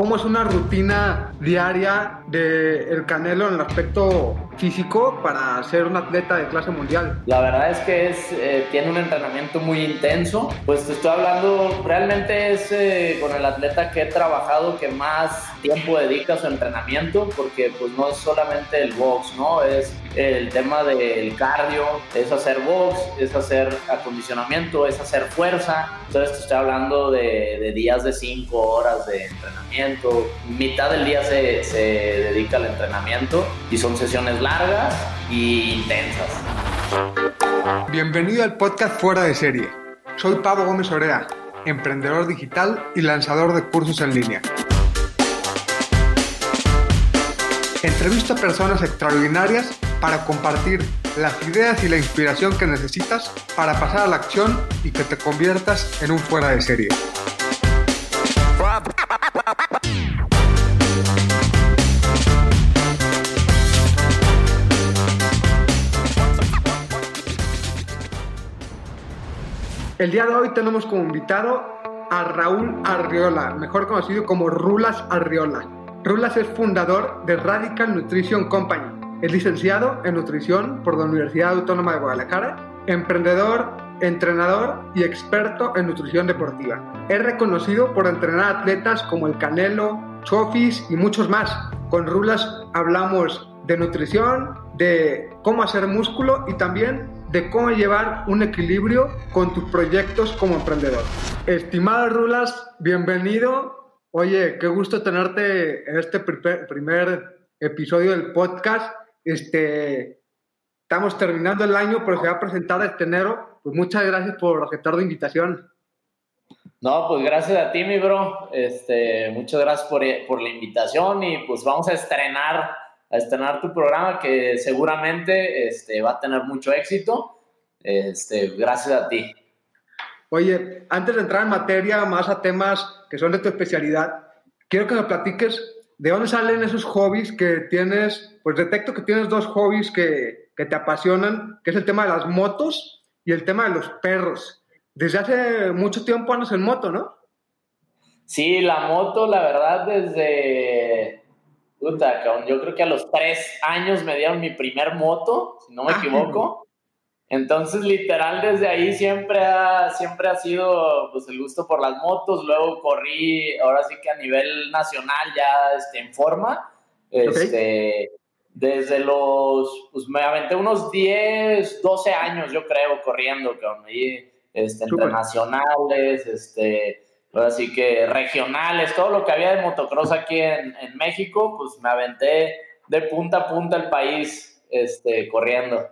cómo es una rutina diaria del el Canelo en el aspecto físico para ser un atleta de clase mundial? La verdad es que es, eh, tiene un entrenamiento muy intenso. Pues te estoy hablando, realmente es eh, con el atleta que he trabajado que más tiempo dedica a su entrenamiento, porque pues no es solamente el box, ¿no? Es el tema del cardio, es hacer box, es hacer acondicionamiento, es hacer fuerza. Entonces te estoy hablando de, de días de 5 horas de entrenamiento. Mitad del día se, se dedica al entrenamiento y son sesiones largas y intensas. Bienvenido al podcast Fuera de Serie. Soy Pablo Gómez Orea, emprendedor digital y lanzador de cursos en línea. Entrevisto a personas extraordinarias para compartir las ideas y la inspiración que necesitas para pasar a la acción y que te conviertas en un fuera de serie. El día de hoy tenemos como invitado a Raúl Arriola, mejor conocido como Rulas Arriola. Rulas es fundador de Radical Nutrition Company. Es licenciado en nutrición por la Universidad Autónoma de Guadalajara, emprendedor, entrenador y experto en nutrición deportiva. Es reconocido por entrenar atletas como el Canelo, Chofis y muchos más. Con Rulas hablamos de nutrición, de cómo hacer músculo y también de cómo llevar un equilibrio con tus proyectos como emprendedor. Estimado Rulas, bienvenido. Oye, qué gusto tenerte en este primer episodio del podcast. Este, estamos terminando el año, pero se va a presentar este enero. Pues muchas gracias por aceptar la invitación. No, pues gracias a ti, mi bro. Este, muchas gracias por, por la invitación y pues vamos a estrenar a estrenar tu programa que seguramente este, va a tener mucho éxito. Este, gracias a ti. Oye, antes de entrar en materia, más a temas que son de tu especialidad, quiero que me platiques de dónde salen esos hobbies que tienes. Pues detecto que tienes dos hobbies que, que te apasionan, que es el tema de las motos y el tema de los perros. Desde hace mucho tiempo andas en moto, ¿no? Sí, la moto, la verdad, desde Puta, yo creo que a los tres años me dieron mi primer moto, si no me ah, equivoco. Entonces, literal, desde ahí siempre ha, siempre ha sido pues, el gusto por las motos. Luego corrí, ahora sí que a nivel nacional ya este, en forma. Este, Desde los, pues me aventé unos 10, 12 años, yo creo, corriendo, con este, internacionales, este, así que regionales, todo lo que había de motocross aquí en, en, México, pues me aventé de punta a punta el país este, corriendo.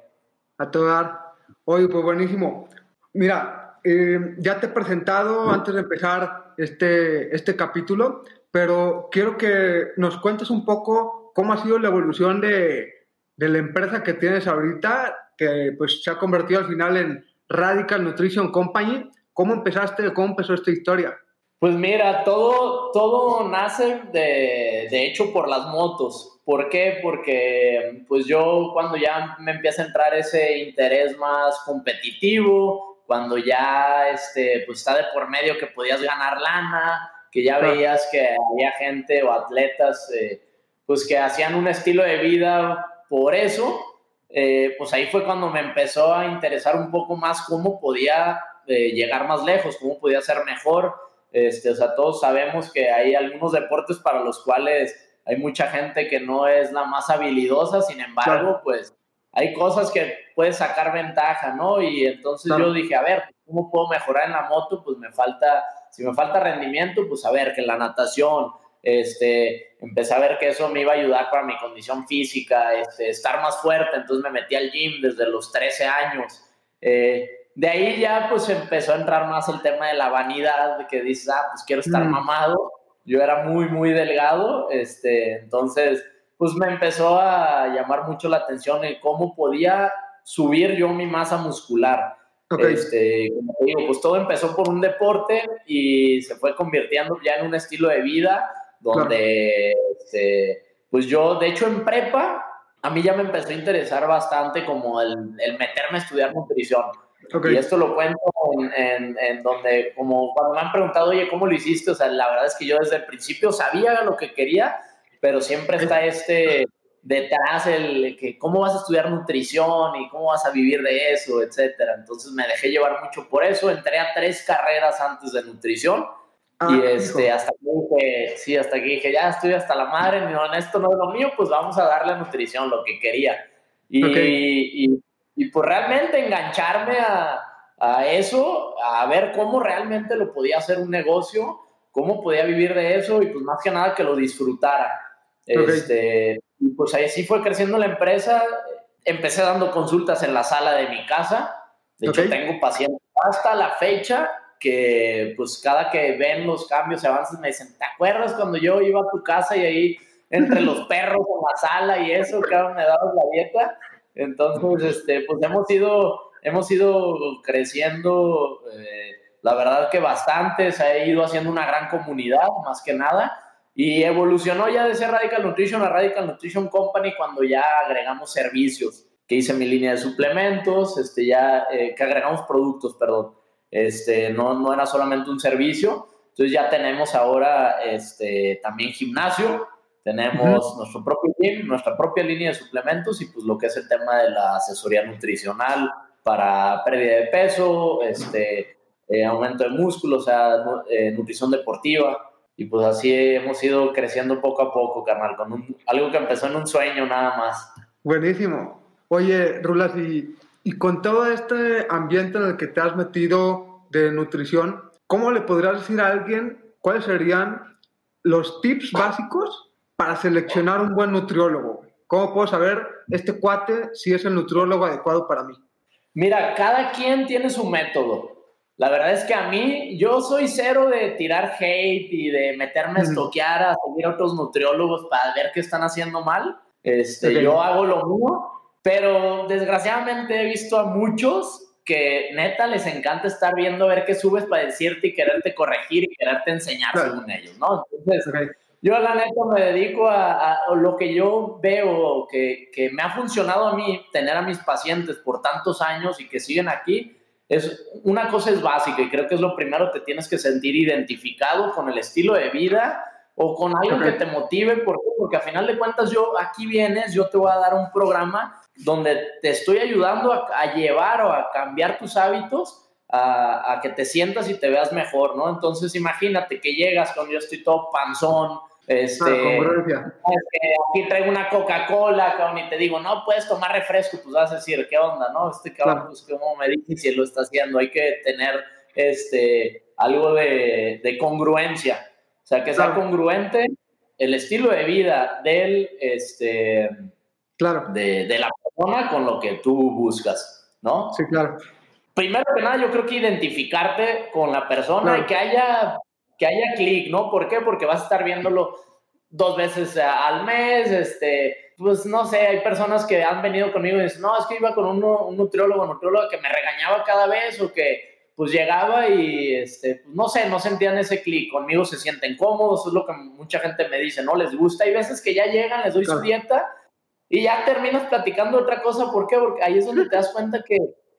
A todo dar. Oye, pues buenísimo. Mira, eh, ya te he presentado antes de empezar este, este capítulo, pero quiero que nos cuentes un poco cómo ha sido la evolución de, de la empresa que tienes ahorita, que pues se ha convertido al final en Radical Nutrition Company. ¿Cómo empezaste? ¿Cómo empezó esta historia? Pues mira, todo, todo nace de, de, hecho por las motos. ¿Por qué? Porque pues yo cuando ya me empieza a entrar ese interés más competitivo, cuando ya este, pues está de por medio que podías ganar lana, que ya veías que había gente o atletas eh, pues que hacían un estilo de vida por eso, eh, pues ahí fue cuando me empezó a interesar un poco más cómo podía eh, llegar más lejos, cómo podía ser mejor este, o sea, todos sabemos que hay algunos deportes para los cuales hay mucha gente que no es la más habilidosa, sin embargo, pues hay cosas que puedes sacar ventaja, ¿no? Y entonces yo dije, a ver, ¿cómo puedo mejorar en la moto? Pues me falta, si me falta rendimiento, pues a ver, que la natación, este, empecé a ver que eso me iba a ayudar para mi condición física, este, estar más fuerte, entonces me metí al gym desde los 13 años. Eh, de ahí ya pues empezó a entrar más el tema de la vanidad, que dices, ah, pues quiero estar mm. mamado. Yo era muy, muy delgado, este, entonces pues me empezó a llamar mucho la atención el cómo podía subir yo mi masa muscular. Este, como te digo, pues todo empezó por un deporte y se fue convirtiendo ya en un estilo de vida donde, este, pues yo, de hecho en prepa, a mí ya me empezó a interesar bastante como el, el meterme a estudiar nutrición Y esto lo cuento en, en, donde, como cuando me han preguntado, oye, ¿cómo lo hiciste? O sea, la verdad es que yo desde el principio sabía lo que quería, pero siempre está este detrás el que cómo vas a estudiar nutrición y cómo vas a vivir de eso, etcétera. Entonces me dejé llevar mucho por eso. Entré a tres carreras antes de nutrición. Ah, y este, hasta que dije, sí, hasta que dije, ya estoy hasta la madre, no, esto no es lo mío, pues vamos a darle a nutrición lo que quería. Y, y, y, pues realmente engancharme a, a, eso, a ver cómo realmente lo podía hacer un negocio, cómo podía vivir de eso y pues más que nada que lo disfrutara. Este, y pues ahí sí fue creciendo la empresa. Empecé dando consultas en la sala de mi casa. De hecho, tengo pacientes hasta la fecha que pues cada que ven los cambios y avances me dicen, ¿te acuerdas cuando yo iba a tu casa y ahí entre los perros en la sala y eso, que me dabas la dieta? Entonces, este, pues hemos ido, hemos ido creciendo, eh, la verdad que bastante, se ha ido haciendo una gran comunidad, más que nada, y evolucionó ya de ser Radical Nutrition a Radical Nutrition Company cuando ya agregamos servicios, que hice mi línea de suplementos, este, ya, eh, que agregamos productos, perdón. Este, no, no era solamente un servicio. Entonces ya tenemos ahora este, también gimnasio, tenemos nuestro propio gym, nuestra propia línea de suplementos y pues lo que es el tema de la asesoría nutricional para pérdida de peso, este, eh, aumento de músculo, o sea, eh, nutrición deportiva. Y pues así hemos ido creciendo poco a poco, carnal, con algo que empezó en un sueño nada más. Buenísimo. Oye, Rulas, y, y con todo este ambiente en el que te has metido de nutrición, ¿cómo le podrías decir a alguien cuáles serían los tips básicos para seleccionar un buen nutriólogo? ¿Cómo puedo saber este cuate si es el nutriólogo adecuado para mí? Mira, cada quien tiene su método. La verdad es que a mí, yo soy cero de tirar hate y de meterme a estoquear, a seguir a otros nutriólogos para ver qué están haciendo mal. Este, Yo hago lo mío, pero desgraciadamente he visto a muchos que neta les encanta estar viendo a ver qué subes para decirte y quererte corregir y quererte enseñar según ellos, ¿no? Entonces, yo la neta me dedico a, a, lo que yo veo que, que me ha funcionado a mí, tener a mis pacientes por tantos años y que siguen aquí, es una cosa es básica y creo que es lo primero, te tienes que sentir identificado con el estilo de vida o con algo que te motive, ¿por porque a final de cuentas yo aquí vienes, yo te voy a dar un programa donde te estoy ayudando a, llevar o a cambiar tus hábitos. A, a, que te sientas y te veas mejor, ¿no? Entonces imagínate que llegas cuando yo estoy todo panzón, este, aquí traigo una Coca-Cola, cabrón, y te digo, no puedes tomar refresco, pues vas a decir, ¿qué onda, no? Este cabrón, pues, ¿cómo me dice si lo está haciendo? Hay que tener este, algo de, de congruencia. O sea, que sea congruente el estilo de vida del, este, claro. de, de la persona con lo que tú buscas, ¿no? Sí, claro. Primero que nada, yo creo que identificarte con la persona y que haya que haya clic, ¿no? ¿Por qué? Porque vas a estar viéndolo dos veces al mes, este, pues no sé, hay personas que han venido conmigo y dicen, no, es que iba con un, un nutriólogo, nutriólogo que me regañaba cada vez o que pues llegaba y, este, pues, no sé, no sentían ese clic, conmigo se sienten cómodos, es lo que mucha gente me dice, no les gusta, hay veces que ya llegan, les doy su dieta y ya terminas platicando otra cosa, ¿por qué? Porque ahí es donde te das cuenta que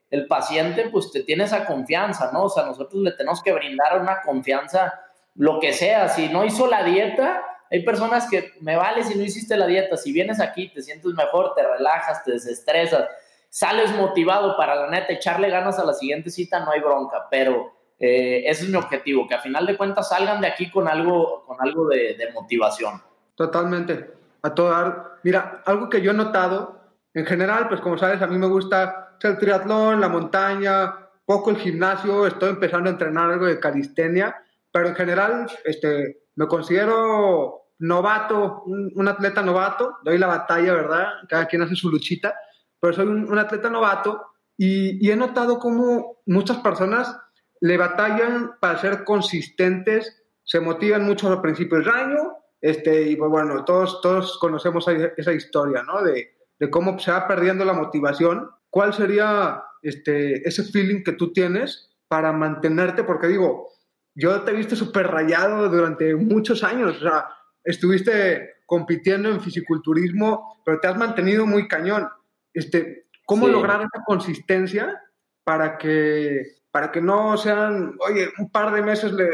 el paciente pues te tiene esa confianza, ¿no? O sea, nosotros le tenemos que brindar una confianza lo que sea, si no hizo la dieta, hay personas que me vale si no hiciste la dieta, si vienes aquí, te sientes mejor, te relajas, te desestresas, sales motivado para la neta, echarle ganas a la siguiente cita, no hay bronca, pero eh, ese es mi objetivo, que a final de cuentas salgan de aquí con algo, con algo de, motivación. Totalmente, a todo dar. Mira, algo que yo he notado, en general, pues como sabes, a mí me gusta el triatlón, la montaña, poco el gimnasio, estoy empezando a entrenar algo de calistenia pero en general este, me considero novato, un, atleta novato, doy la batalla, ¿verdad? Cada quien hace su luchita, pero soy un, atleta novato y, he notado cómo muchas personas le batallan para ser consistentes, se motivan mucho al principio del año, este, y pues bueno, todos, todos conocemos esa historia, ¿no? De, de cómo se va perdiendo la motivación. ¿Cuál sería este, ese feeling que tú tienes para mantenerte? Porque digo, yo te he visto súper rayado durante muchos años. O sea, estuviste compitiendo en fisiculturismo, pero te has mantenido muy cañón. Este, ¿Cómo lograr esa consistencia para que, para que no sean, oye, un par de meses le,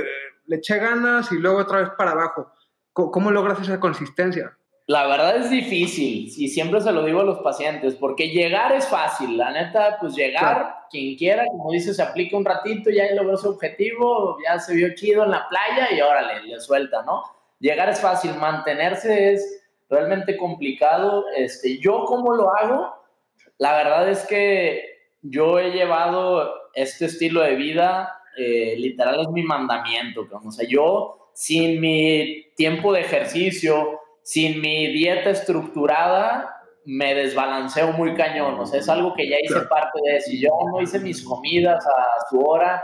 le eché ganas y luego otra vez para abajo? ¿Cómo, logras esa consistencia? La verdad es difícil y siempre se lo digo a los pacientes, porque llegar es fácil, la neta, pues llegar, quien quiera, como dice, se aplica un ratito, ya logró su objetivo, ya se vio chido en la playa y órale, le suelta, ¿no? Llegar es fácil, mantenerse es realmente complicado. Este, yo cómo lo hago, la verdad es que yo he llevado este estilo de vida, eh, literal es mi mandamiento, o sea, yo sin mi tiempo de ejercicio, sin mi dieta estructurada, me desbalanceo muy cañón. O sea, es algo que ya hice parte de. Si yo no hice mis comidas a su hora,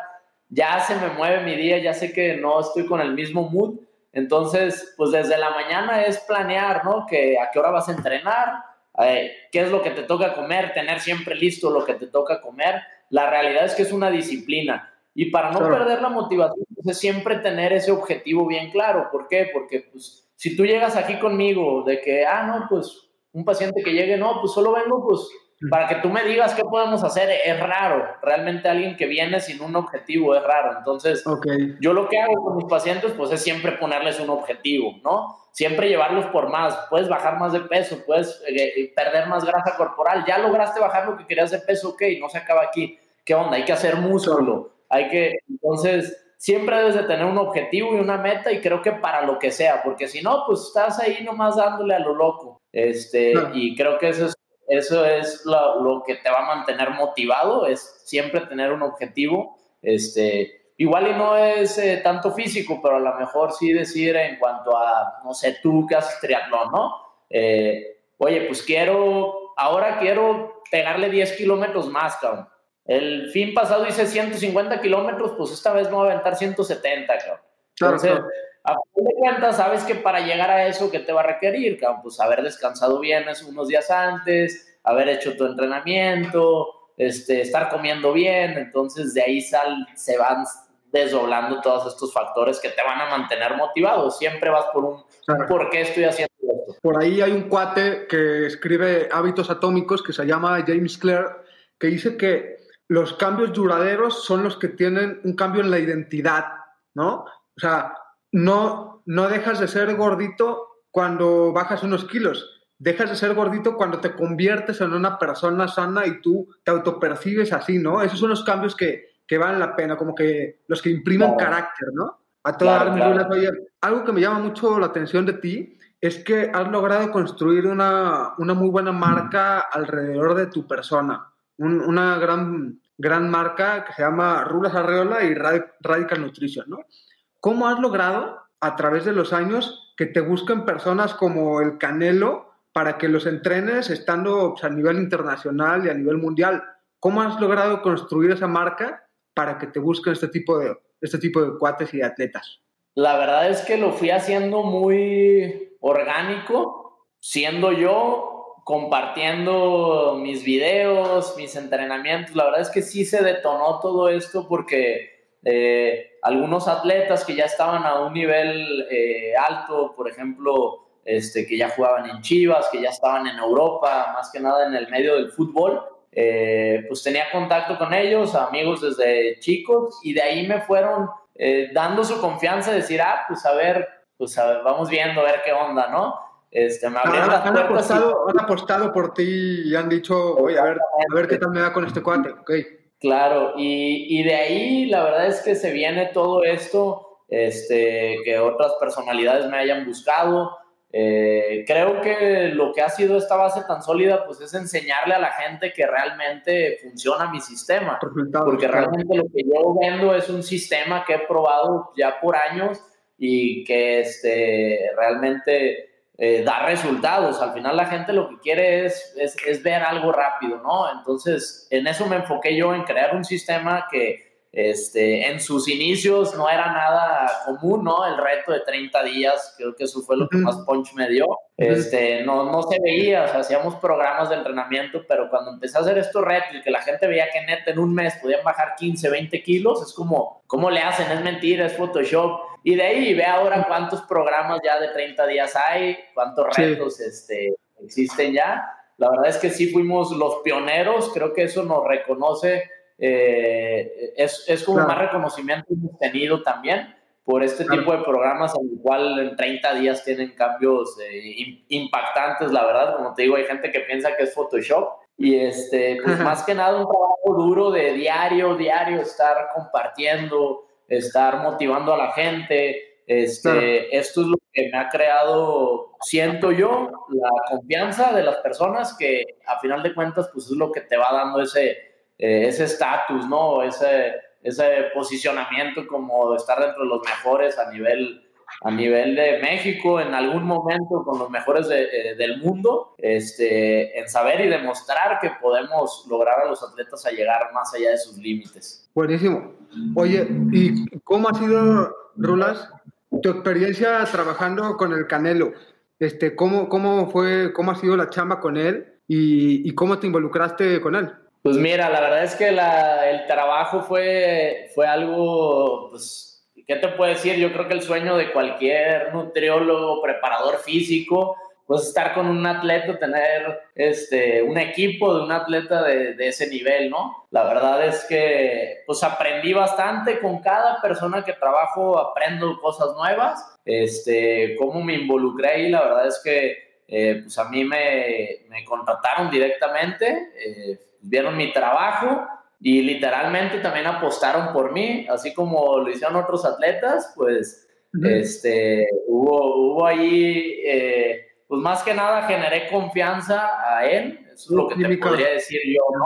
ya se me mueve mi día, ya sé que no estoy con el mismo mood. Entonces, pues desde la mañana es planear, ¿no? Que a qué hora vas a entrenar, eh, qué es lo que te toca comer, tener siempre listo lo que te toca comer. La realidad es que es una disciplina. Y para no perder la motivación, pues es siempre tener ese objetivo bien claro. ¿Por qué? Porque, pues, si tú llegas aquí conmigo de que, ah, no, pues un paciente que llegue, no, pues solo vengo, pues para que tú me digas qué podemos hacer, es raro. Realmente alguien que viene sin un objetivo es raro. Entonces, yo lo que hago con mis pacientes, pues es siempre ponerles un objetivo, ¿no? Siempre llevarlos por más. Puedes bajar más de peso, puedes eh, eh, perder más grasa corporal. Ya lograste bajar lo que querías de peso, ok, no se acaba aquí. ¿Qué onda? Hay que hacer músculo. Hay que, entonces, siempre debes de tener un objetivo y una meta y creo que para lo que sea, porque si no, pues estás ahí nomás dándole a lo loco. Este, y creo que eso es, eso es lo, lo, que te va a mantener motivado, es siempre tener un objetivo. Este, igual y no es eh, tanto físico, pero a lo mejor sí decir en cuanto a, no sé, tú que haces triatlón, ¿no? Eh, oye, pues quiero, ahora quiero pegarle 10 kilómetros más, cabrón el fin pasado hice 150 kilómetros, pues esta vez me voy a aventar 170, cabrón. Entonces, a fin de cuentas, sabes que para llegar a eso, ¿qué te va a requerir, cabrón? Pues haber descansado bien unos días antes, haber hecho tu entrenamiento, este, estar comiendo bien. Entonces, de ahí sal, se van desdoblando todos estos factores que te van a mantener motivado. Siempre vas por un por qué estoy haciendo esto. Por ahí hay un cuate que escribe hábitos atómicos que se llama James Clear, que dice que los cambios duraderos son los que tienen un cambio en la identidad, ¿no? O sea, no, no dejas de ser gordito cuando bajas unos kilos, dejas de ser gordito cuando te conviertes en una persona sana y tú te autopercibes así, ¿no? Esos son los cambios que, que valen la pena, como que los que imprimen carácter, ¿no? A todas algo que me llama mucho la atención de ti es que has logrado construir una, una muy buena marca alrededor de tu persona una gran, gran marca que se llama Rulas Arreola y Radical Nutrition, ¿no? ¿Cómo has logrado a través de los años que te busquen personas como el Canelo para que los entrenes estando pues, a nivel internacional y a nivel mundial? ¿Cómo has logrado construir esa marca para que te busquen este tipo de, este tipo de cuates y atletas? La verdad es que lo fui haciendo muy orgánico, siendo yo compartiendo mis videos, mis entrenamientos. La verdad es que sí se detonó todo esto porque eh, algunos atletas que ya estaban a un nivel eh, alto, por ejemplo, este, que ya jugaban en Chivas, que ya estaban en Europa, más que nada en el medio del fútbol, eh, pues tenía contacto con ellos, amigos desde chicos, y de ahí me fueron dando su confianza, de decir, ah, pues a ver, pues a ver, vamos viendo, a ver qué onda, ¿no? Este, me ah, han, apostado, han apostado por ti y han dicho, oye, a ver, a ver qué tal me da con este cuate, ok. Claro, y, y, de ahí la verdad es que se viene todo esto, este, que otras personalidades me hayan buscado. Eh, creo que lo que ha sido esta base tan sólida, pues es enseñarle a la gente que realmente funciona mi sistema. Porque realmente lo que yo vendo es un sistema que he probado ya por años y que este, realmente eh, dar resultados. Al final la gente lo que quiere es, es, ver algo rápido, ¿no? Entonces, en eso me enfoqué yo, en crear un sistema que este, en sus inicios no era nada común, ¿no? El reto de 30 días, creo que eso fue lo que más punch me dio. Este, no, no se veía, o sea, hacíamos programas de entrenamiento, pero cuando empecé a hacer estos retos y que la gente veía que neta en un mes podían bajar 15, 20 kilos, es como, ¿cómo le hacen? Es mentira, es Photoshop. Y de ahí ve ahora cuántos programas ya de 30 días hay, cuántos retos este, existen ya. La verdad es que sí fuimos los pioneros, creo que eso nos reconoce eh, es, es, como más reconocimiento tenido también por este tipo de programas en el cual en 30 días tienen cambios eh, impactantes, la verdad, como te digo, hay gente que piensa que es Photoshop y este, pues más que nada un trabajo duro de diario, diario, estar compartiendo, estar motivando a la gente, este, esto es lo que me ha creado, siento yo, la confianza de las personas que a final de cuentas pues es lo que te va dando ese eh, ese estatus, ¿no? Ese, ese posicionamiento como estar dentro de los mejores a nivel, a nivel de México, en algún momento con los mejores eh, del mundo, este, en saber y demostrar que podemos lograr a los atletas a llegar más allá de sus límites. Buenísimo. Oye, ¿y cómo ha sido, Rulas, tu experiencia trabajando con el Canelo? Este, ¿cómo, cómo, fue, ¿Cómo ha sido la chamba con él y, y cómo te involucraste con él? Pues mira, la verdad es que el trabajo fue, fue algo, pues, ¿qué te puedo decir? Yo creo que el sueño de cualquier nutriólogo, preparador físico, pues estar con un atleta, tener este, un equipo de un atleta de, de, ese nivel, ¿no? La verdad es que pues aprendí bastante con cada persona que trabajo, aprendo cosas nuevas, este, cómo me involucré ahí, la verdad es que eh, pues a mí me, me contrataron directamente. Eh, vieron mi trabajo y literalmente también apostaron por mí, así como lo hicieron otros atletas, pues este, hubo, hubo ahí, eh, pues más que nada generé confianza a él, eso es lo que te podría decir yo, ¿no?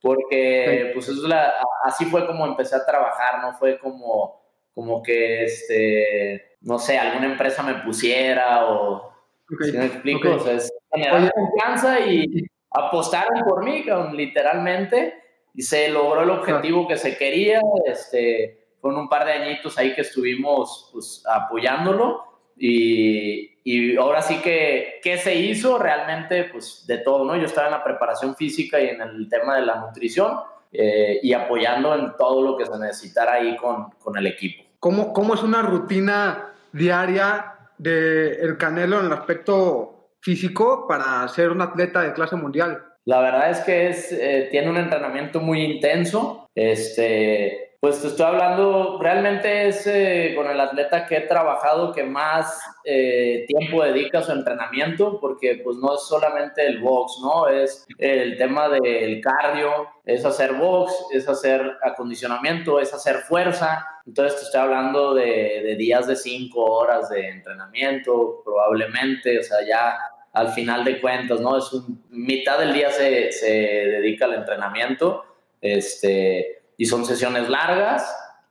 Porque pues eso la, así fue como empecé a trabajar, no fue como, como que, este, no sé, alguna empresa me pusiera o... si me explico? O sea, es generar confianza y apostaron por mí, literalmente, y se logró el objetivo que se quería. Este, fueron un par de añitos ahí que estuvimos pues, apoyándolo. Y, y, ahora sí que, ¿qué se hizo? Realmente, pues de todo, ¿no? Yo estaba en la preparación física y en el tema de la nutrición eh, y apoyando en todo lo que se necesitara ahí con, con el equipo. ¿Cómo, ¿Cómo es una rutina diaria del el Canelo en el aspecto físico para ser un atleta de clase mundial? La verdad es que es, eh, tiene un entrenamiento muy intenso. Este, pues te estoy hablando, realmente es eh, con el atleta que he trabajado que más eh, tiempo dedica a su entrenamiento, porque pues no es solamente el box, ¿no? Es el tema del cardio, es hacer box, es hacer acondicionamiento, es hacer fuerza. Entonces te estoy hablando de, de días de cinco horas de entrenamiento, probablemente, o sea, ya al final de cuentas, ¿no? Es un, mitad del día se, se dedica al entrenamiento, este, y son sesiones largas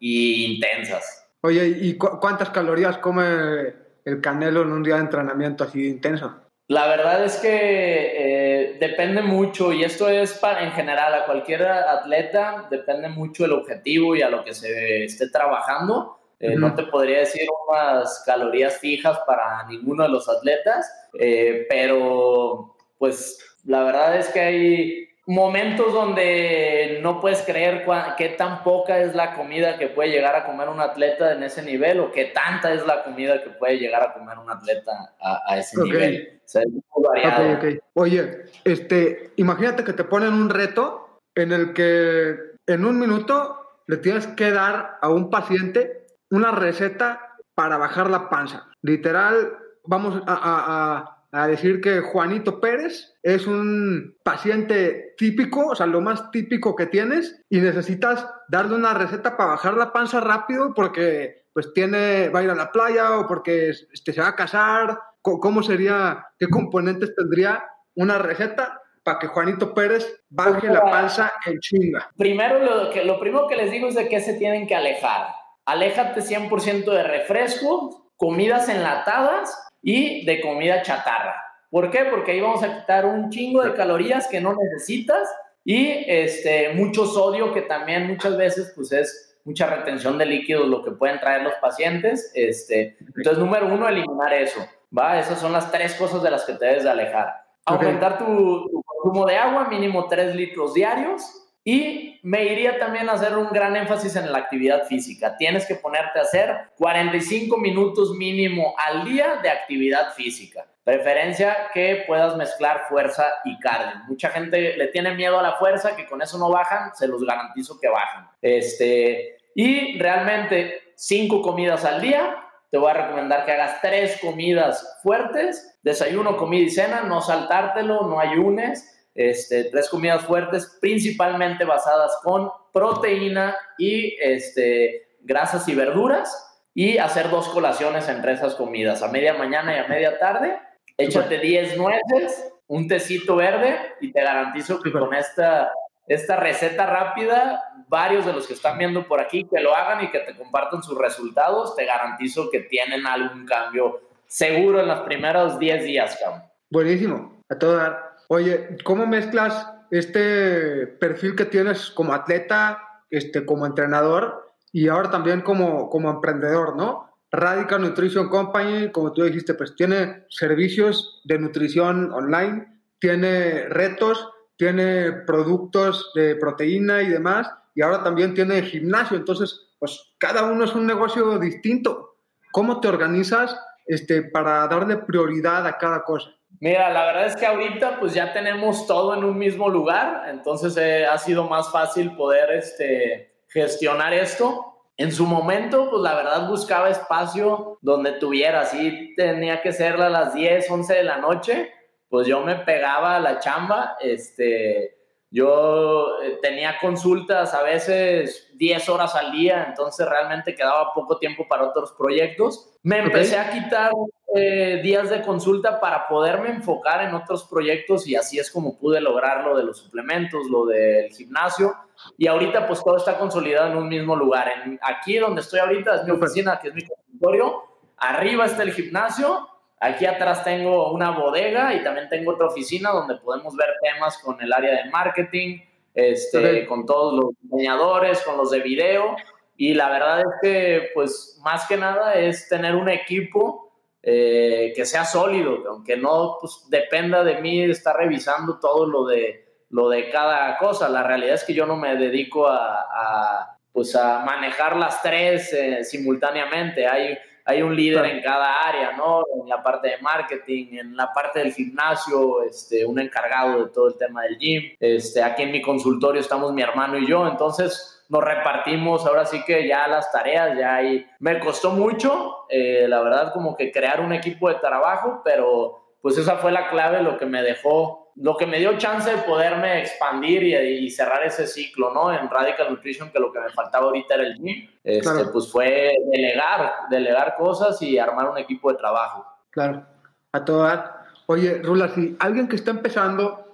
e intensas. Oye, ¿y cuántas calorías come el Canelo en un día de entrenamiento así intenso? La verdad es que eh, depende mucho, y esto es para, en general a cualquier atleta, depende mucho el objetivo y a lo que se esté trabajando. Eh, no te podría decir unas calorías fijas para ninguno de los atletas, eh, pero pues la verdad es que hay momentos donde no puedes creer qué tan poca es la comida que puede llegar a comer un atleta en ese nivel o qué tanta es la comida que puede llegar a comer un atleta a, ese nivel. O sea, es muy variado. Oye, este, imagínate que te ponen un reto en el que en un minuto le tienes que dar a un paciente una receta para bajar la panza. Literal, vamos a, decir que Juanito Pérez es un paciente típico, o sea, lo más típico que tienes, y necesitas darle una receta para bajar la panza rápido porque pues tiene, va a ir a la playa o porque este, se va a casar. ¿Cómo sería, qué componentes tendría una receta para que Juanito Pérez baje la panza en chinga? Primero, lo, que, lo primero que les digo es de qué se tienen que alejar aléjate 100% de refrescos, comidas enlatadas y de comida chatarra. ¿Por qué? Porque ahí vamos a quitar un chingo de calorías que no necesitas y este, mucho sodio que también muchas veces pues es mucha retención de líquidos lo que pueden traer los pacientes. Este, entonces, número uno, eliminar eso. ¿va? Esas son las tres cosas de las que te debes de alejar. Aumentar tu, tu consumo de agua, mínimo 3 litros diarios y me iría también a hacer un gran énfasis en la actividad física. Tienes que ponerte a hacer 45 minutos mínimo al día de actividad física. Preferencia que puedas mezclar fuerza y cardio. Mucha gente le tiene miedo a la fuerza, que con eso no bajan, se los garantizo que bajan. Este, y realmente cinco comidas al día, te voy a recomendar que hagas tres comidas fuertes, desayuno, comida y cena, no saltártelo, no ayunes, este, tres comidas fuertes, principalmente basadas con proteína y este, grasas y verduras, y hacer dos colaciones entre esas comidas, a media mañana y a media tarde. Échate 10 nueces, un tecito verde y te garantizo que con esta, esta receta rápida, varios de los que están viendo por aquí que lo hagan y que te compartan sus resultados, te garantizo que tienen algún cambio seguro en los primeros 10 días, cabrón. Buenísimo, a todo dar. Oye, ¿cómo mezclas este perfil que tienes como atleta, este, como entrenador y ahora también como, como emprendedor, ¿no? Radical Nutrition Company, como tú dijiste, pues tiene servicios de nutrición online, tiene retos, tiene productos de proteína y demás, y ahora también tiene gimnasio. Entonces, pues cada uno es un negocio distinto. ¿Cómo te organizas este, para darle prioridad a cada cosa? Mira, la verdad es que ahorita pues ya tenemos todo en un mismo lugar, entonces eh, ha sido más fácil poder este, gestionar esto. En su momento, pues la verdad buscaba espacio donde tuviera, si tenía que ser a las 10, 11 de la noche, pues yo me pegaba a la chamba, este, yo eh, tenía consultas a veces 10 horas al día, entonces realmente quedaba poco tiempo para otros proyectos. Me empecé a quitar eh, días de consulta para poderme enfocar en otros proyectos y así es como pude lograr lo de los suplementos, lo del gimnasio. Y ahorita pues todo está consolidado en un mismo lugar. En, aquí donde estoy ahorita es mi oficina, que es mi consultorio. Arriba está el gimnasio. Aquí atrás tengo una bodega y también tengo otra oficina donde podemos ver temas con el área de marketing, este, con todos los diseñadores, con los de video. Y la verdad es que, pues, más que nada es tener un equipo eh, que sea sólido, aunque no pues, dependa de mí estar revisando todo lo de, lo de cada cosa. La realidad es que yo no me dedico a, pues, a manejar las tres eh, simultáneamente. Hay, hay un líder en cada área, ¿no? En la parte de marketing, en la parte del gimnasio, este, un encargado de todo el tema del gym. Este, aquí en mi consultorio estamos mi hermano y yo, entonces nos repartimos ahora sí que ya las tareas, ya ahí me costó mucho, eh, la verdad como que crear un equipo de trabajo, pero pues esa fue la clave, lo que me dejó, lo que me dio chance de poderme expandir y, cerrar ese ciclo, ¿no? En Radical Nutrition, que lo que me faltaba ahorita era el gym, este, pues fue delegar, delegar cosas y armar un equipo de trabajo. Claro, a toda Oye, Rula, si alguien que está empezando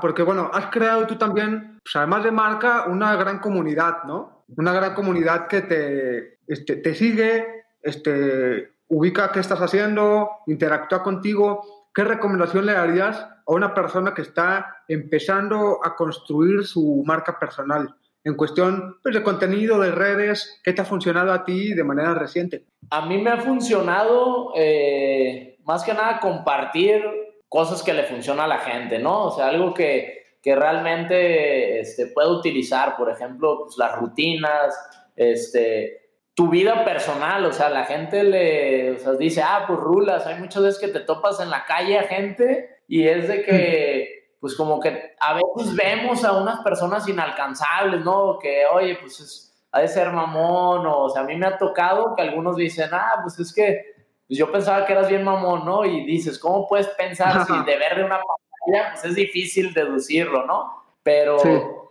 porque bueno, has creado tú también, pues, además de marca, una gran comunidad, ¿no? Una gran comunidad que te, este, te sigue, este, ubica qué estás haciendo, interactúa contigo. ¿Qué recomendación le darías a una persona que está empezando a construir su marca personal? en cuestión pues, de contenido, de redes, ¿qué te ha funcionado a ti de manera reciente? A mí me ha funcionado eh, más que nada compartir cosas que le funciona a la gente, ¿no? O sea, algo que, que realmente este, puede utilizar, por ejemplo, pues, las rutinas, este, tu vida personal, o sea, la gente le o sea, dice, ah, pues rulas, hay muchas veces que te topas en la calle a gente y es de que, pues como que a veces vemos a unas personas inalcanzables, ¿no? Que, oye, pues es, ha de ser mamón, o, o sea, a mí me ha tocado que algunos dicen, ah, pues es que pues yo pensaba que eras bien mamón, ¿no? Y dices, ¿cómo puedes pensar si de ver de una pantalla, pues es difícil deducirlo, ¿no? Pero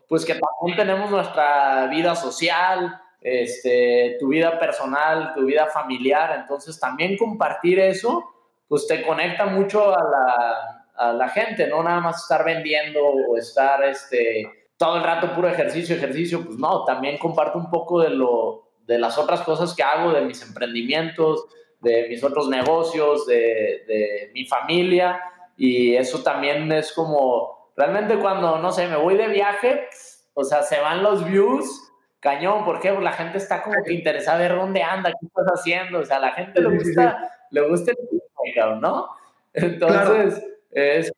pues que también tenemos nuestra vida social, este, tu vida personal, tu vida familiar, entonces también compartir eso, pues te conecta mucho a la, a la gente, no nada más estar vendiendo o estar este, todo el rato puro ejercicio, ejercicio, pues no, también comparto un poco de, lo, de las otras cosas que hago, de mis emprendimientos, de mis otros negocios, de, mi familia. Y eso también es como, realmente cuando, no sé, me voy de viaje, o sea, se van los views, cañón, ¿por qué? Porque la gente está como que interesada ver dónde anda, qué estás haciendo, o sea, a la gente le gusta, le gusta el ¿no? Entonces... Es,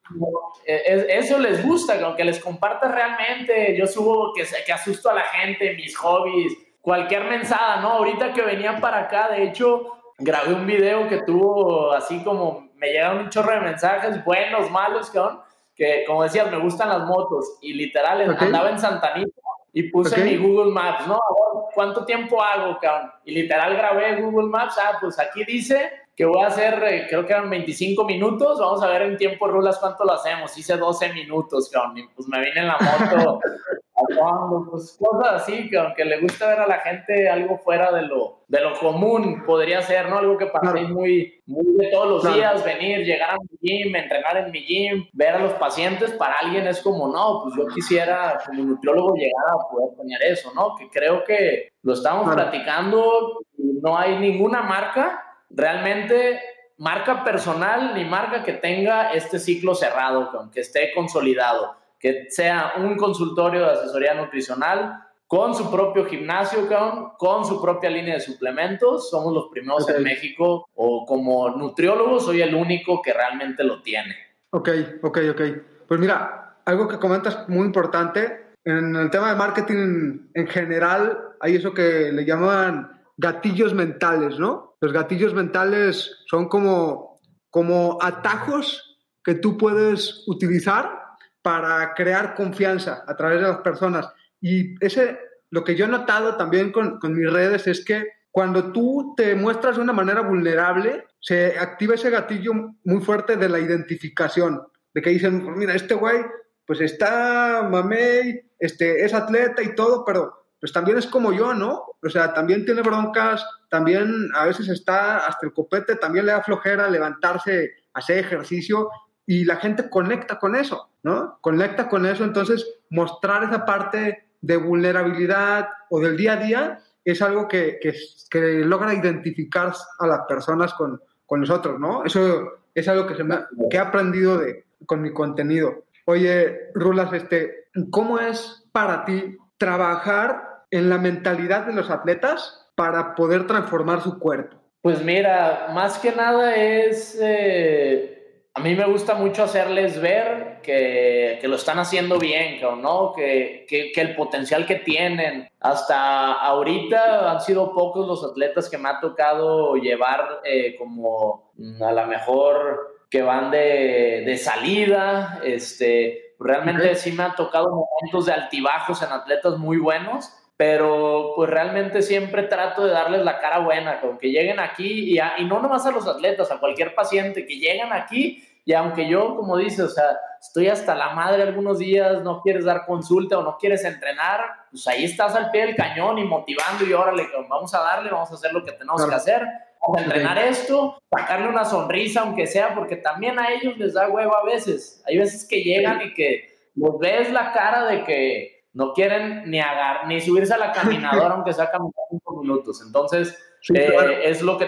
eso les gusta, que les compartas realmente. Yo subo que, que asusto a la gente, mis hobbies, cualquier mensada, ¿no? Ahorita que venía para acá, de hecho, grabé un video que tuvo así como, me llegaron un chorro de mensajes, buenos, malos, cabrón, que como decías, me gustan las motos y literal andaba en Santanita y puse mi Google Maps, ¿no? ¿Cuánto tiempo hago, cabrón? Y literal grabé Google Maps, ah, pues aquí dice que voy a hacer, eh, creo que eran 25 minutos, vamos a ver en tiempo rulas cuánto lo hacemos, hice 12 minutos, cabrón, y pues me vine en la moto pues cosas así, que aunque le gusta ver a la gente algo fuera de lo, de lo común, podría ser, ¿no? Algo que para mí muy, muy de todos los días, venir, llegar a mi gym, entrenar en mi gym, ver a los pacientes, para alguien es como, no, pues yo quisiera como nutriólogo llegar a poder tener eso, ¿no? Que creo que lo estamos platicando y no hay ninguna marca realmente marca personal ni marca que tenga este ciclo cerrado, que esté consolidado que sea un consultorio de asesoría nutricional con su propio gimnasio, con su propia línea de suplementos. Somos los primeros en México o como nutriólogo soy el único que realmente lo tiene. Ok, ok, ok. Pues mira, algo que comentas muy importante, en el tema de marketing en general hay eso que le llaman gatillos mentales, ¿no? Los gatillos mentales son como, como atajos que tú puedes utilizar para crear confianza a través de las personas. Y ese, lo que yo he notado también con, con mis redes es que cuando tú te muestras de una manera vulnerable, se activa ese gatillo muy fuerte de la identificación, de que dicen, mira, este güey, pues está mamey, este, es atleta y todo, pero pues también es como yo, ¿no? O sea, también tiene broncas, también a veces está hasta el copete, también le da flojera levantarse, hacer ejercicio, y la gente conecta con eso, ¿no? Conecta con eso, entonces mostrar esa parte de vulnerabilidad o del día a día es algo que, que, logra identificar a las personas con, con, nosotros, ¿no? Eso es algo que, que he aprendido de, con mi contenido. Oye, Rulas, este, ¿cómo es para ti trabajar en la mentalidad de los atletas para poder transformar su cuerpo? Pues mira, más que nada es... Eh a mí me gusta mucho hacerles ver que, que lo están haciendo bien, ¿no? Que, que, que, el potencial que tienen. Hasta ahorita han sido pocos los atletas que me ha tocado llevar eh, como a la mejor que van de, de salida. Este, realmente sí me han tocado momentos de altibajos en atletas muy buenos pero pues realmente siempre trato de darles la cara buena, con que lleguen aquí y, y no nomás a los atletas, a cualquier paciente, que lleguen aquí y aunque yo, como dices, o sea, estoy hasta la madre algunos días, no quieres dar consulta o no quieres entrenar, pues ahí estás al pie del cañón y motivando y órale, vamos a darle, vamos a hacer lo que tenemos que hacer, vamos a entrenar esto, sacarle una sonrisa aunque sea, porque también a ellos les da huevo a veces. Hay veces que llegan y que los ves la cara de que no quieren ni agarrar, ni subirse a la caminadora aunque sea caminar cinco minutos. Entonces, eh, es lo que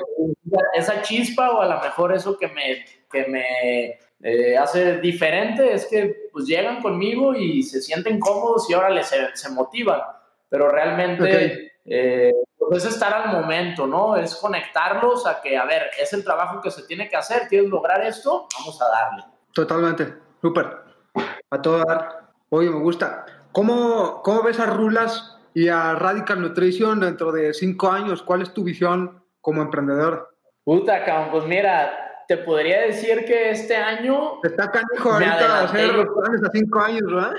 esa chispa o a lo mejor eso que me que me eh, hace diferente es que pues llegan conmigo y se sienten cómodos y ahora les se, motivan, pero realmente eh, pues es estar al momento, ¿no? Es conectarlos a que, a ver, es el trabajo que se tiene que hacer, ¿quieres lograr esto? Vamos a darle. Totalmente, súper. A todo dar. Oye, me gusta. ¿Cómo, ¿Cómo ves a Rulas y a Radical Nutrition dentro de cinco años? ¿Cuál es tu visión como emprendedor? Puta, pues mira, te podría decir que este año. Está canijo ahorita hacer los planes a cinco años, ¿verdad?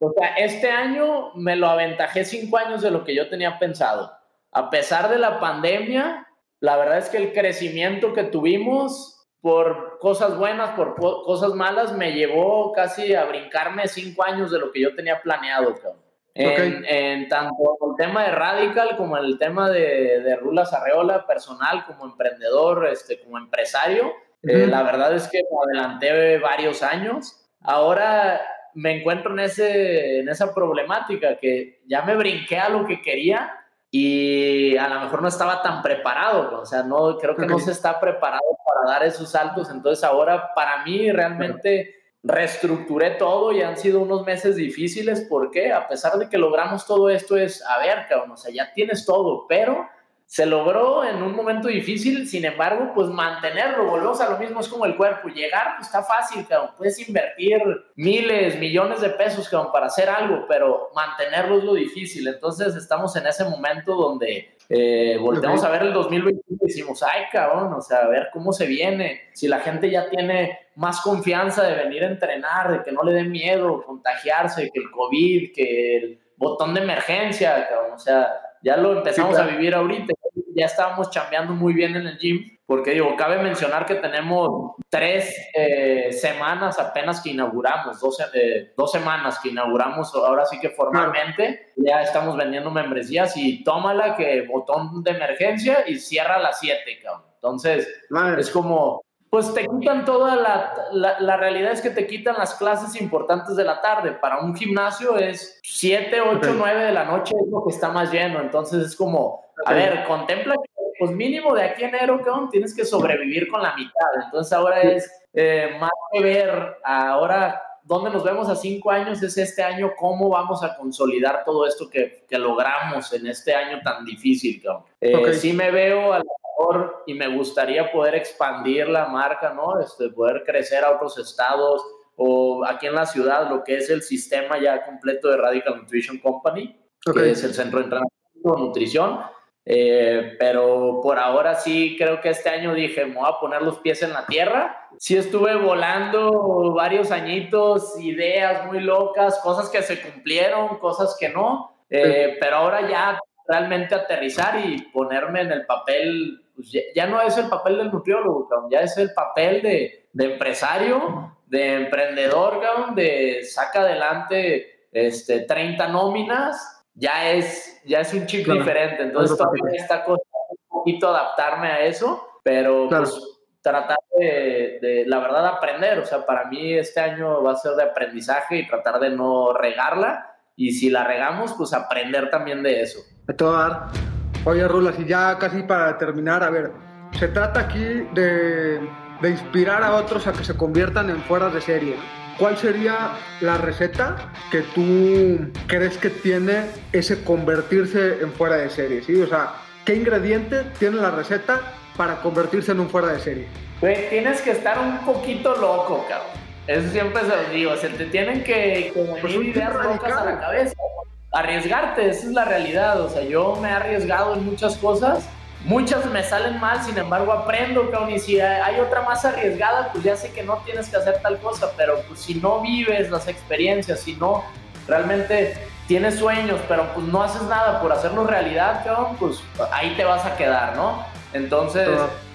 O sea, este año me lo aventajé cinco años de lo que yo tenía pensado. A pesar de la pandemia, la verdad es que el crecimiento que tuvimos por cosas buenas, por cosas malas, me llevó casi a brincarme cinco años de lo que yo tenía planeado, cabrón. En, tanto el tema de Radical como en el tema de, de Rulas Arreola, personal, como emprendedor, este, como empresario. Eh, la verdad es que me adelanté varios años. Ahora me encuentro en, ese, en esa problemática que ya me brinqué a lo que quería y a lo mejor no estaba tan preparado, o sea, no, creo que no se está preparado para dar esos saltos, entonces ahora para mí realmente reestructuré todo y han sido unos meses difíciles. Porque a pesar de que logramos todo esto es, a ver, cabrón, o sea, ya tienes todo, pero se logró en un momento difícil, sin embargo, pues mantenerlo, volvemos a lo mismo, es como el cuerpo, llegar pues está fácil, cabrón, puedes invertir miles, millones de pesos, cabrón, para hacer algo, pero mantenerlo es lo difícil, entonces estamos en ese momento donde eh, volteamos a ver el 2021 y decimos, ay, cabrón, o sea, a ver cómo se viene, si la gente ya tiene más confianza de venir a entrenar, de que no le dé miedo contagiarse, que el COVID, que el botón de emergencia, cabrón, o sea, ya lo empezamos a vivir ahorita, ya estábamos chambeando muy bien en el gym, porque digo, cabe mencionar que tenemos tres eh, semanas apenas que inauguramos, dos, eh, dos, semanas que inauguramos, ahora sí que formalmente, ya estamos vendiendo membresías y tómala que botón de emergencia y cierra a las 7, cabrón. Entonces, es como, pues te quitan toda la, la, la, realidad es que te quitan las clases importantes de la tarde. Para un gimnasio es 7, 8, 9 de la noche es lo que está más lleno. Entonces es como, a ver, contempla que pues mínimo de aquí a enero, cabrón, tienes que sobrevivir con la mitad. Entonces ahora es eh, más que ver ahora dónde nos vemos a cinco años, es este año, cómo vamos a consolidar todo esto que, que logramos en este año tan difícil. Eh, Sí me veo a lo mejor y me gustaría poder expandir la marca, ¿no? Este, poder crecer a otros estados o aquí en la ciudad, lo que es el sistema ya completo de Radical Nutrition Company, que es el centro de entrenamiento, nutrición. Eh, pero por ahora sí creo que este año dije, me voy a poner los pies en la tierra. Sí estuve volando varios añitos, ideas muy locas, cosas que se cumplieron, cosas que no, eh, pero ahora ya realmente aterrizar y ponerme en el papel, pues ya, no es el papel del nutriólogo, ya es el papel de, de empresario, de emprendedor, de saca adelante este, 30 nóminas ya es, ya es un chip diferente. Entonces todavía está costando un poquito adaptarme a eso, pero pues tratar de, la verdad, aprender. O sea, para mí este año va a ser de aprendizaje y tratar de no regarla. Y si la regamos, pues aprender también de eso. De todo dar. Oye, Rulas, y ya casi para terminar, a ver, se trata aquí de, de inspirar a otros a que se conviertan en fueras de serie. ¿Cuál sería la receta que tú crees que tiene ese convertirse en fuera de serie? ¿sí? O sea, ¿qué ingrediente tiene la receta para convertirse en un fuera de serie? Pues tienes que estar un poquito loco, cabrón. Eso siempre se lo digo. Se te tienen que, que pues ideas locas a la cabeza. Arriesgarte, esa es la realidad. O sea, yo me he arriesgado en muchas cosas Muchas me salen mal, sin embargo aprendo, cabrón, y si hay otra más arriesgada, pues ya sé que no tienes que hacer tal cosa, pero pues si no vives las experiencias, si no realmente tienes sueños, pero pues no haces nada por hacerlo realidad, cabrón, pues ahí te vas a quedar, ¿no? Entonces,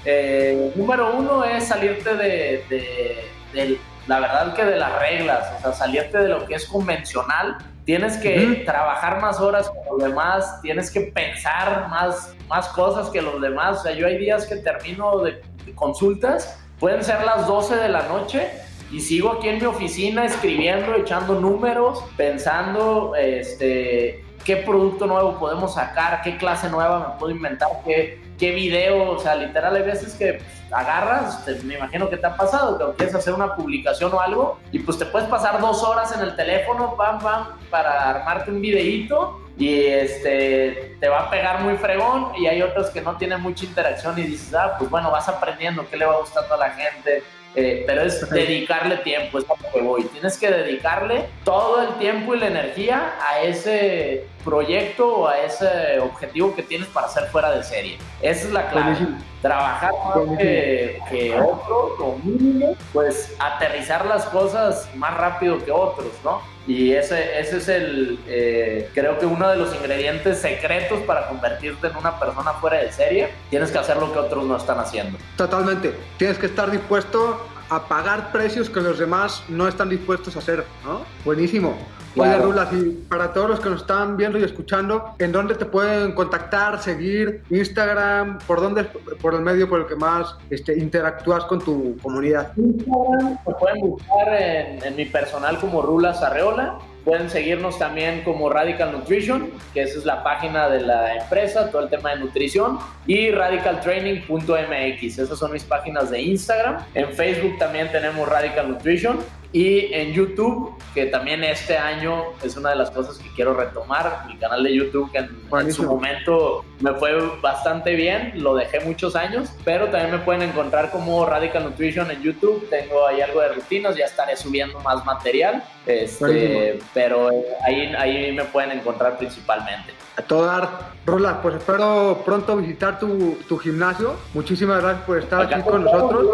eh, número uno es salirte de, de, de, la verdad que de las reglas, o sea, salirte de lo que es convencional Tienes que trabajar más horas que los demás, tienes que pensar más, más cosas que los demás. O sea, yo hay días que termino de, consultas, pueden ser las 12 de la noche y sigo aquí en mi oficina escribiendo, echando números, pensando este, qué producto nuevo podemos sacar, qué clase nueva me puedo inventar, qué, qué video, o sea, literal hay veces que agarras, me imagino que te ha pasado, que quieres hacer una publicación o algo y pues te puedes pasar dos horas en el teléfono, pam, pam, para armarte un videíto y este, te va a pegar muy fregón y hay otros que no tienen mucha interacción y dices, ah, pues bueno, vas aprendiendo qué le va gustando a la gente, eh, pero es dedicarle tiempo, es a lo que voy. Tienes que dedicarle todo el tiempo y la energía a ese proyecto o a ese objetivo que tienes para hacer fuera de serie. Esa es la clave. Trabajar más que, que, otro, mínimo, pues aterrizar las cosas más rápido que otros, ¿no? Y ese, ese es el, eh, creo que uno de los ingredientes secretos para convertirte en una persona fuera de serie. Tienes que hacer lo que otros no están haciendo. Totalmente. Tienes que estar dispuesto a pagar precios que los demás no están dispuestos a hacer, ¿no? Buenísimo. Oye, Rulas, y para todos los que nos están viendo y escuchando, ¿en dónde te pueden contactar, seguir? Instagram, ¿por dónde, por el medio por el que más este, interactúas con tu comunidad? Instagram, me pueden buscar en, en mi personal como Rulas Arreola Pueden seguirnos también como Radical Nutrition, que esa es la página de la empresa, todo el tema de nutrición, y radicaltraining.mx. Esas son mis páginas de Instagram. En Facebook también tenemos Radical Nutrition. Y en YouTube, que también este año es una de las cosas que quiero retomar, mi canal de YouTube, que en, su momento me fue bastante bien, lo dejé muchos años, pero también me pueden encontrar como Radical Nutrition en YouTube, tengo ahí algo de rutinas, ya estaré subiendo más material, este, pero ahí, ahí me pueden encontrar principalmente. A todo dar, Rola, pues espero pronto visitar tu, tu gimnasio. Muchísimas gracias por estar aquí con nosotros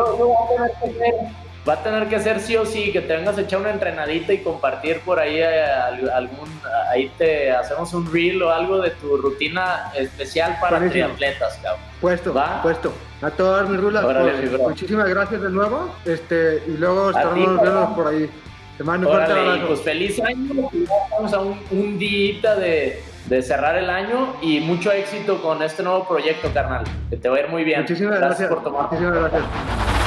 va a tener que ser sí o sí que te vengas a echar una entrenadita y compartir por ahí eh, algún ahí te hacemos un reel o algo de tu rutina especial para triatletas, cabrón. Puesto, ¿Va? puesto. A todas mis rulas, pues, muchísimas gracias de nuevo. Este, y luego estaremos viendo por ahí. Te mando un fuerte abrazo. Pues feliz año. Vamos a un, un día de, de cerrar el año y mucho éxito con este nuevo proyecto, carnal. Que te va a ir muy bien. Muchísimas gracias, gracias. por tomar. Muchísimas gracias.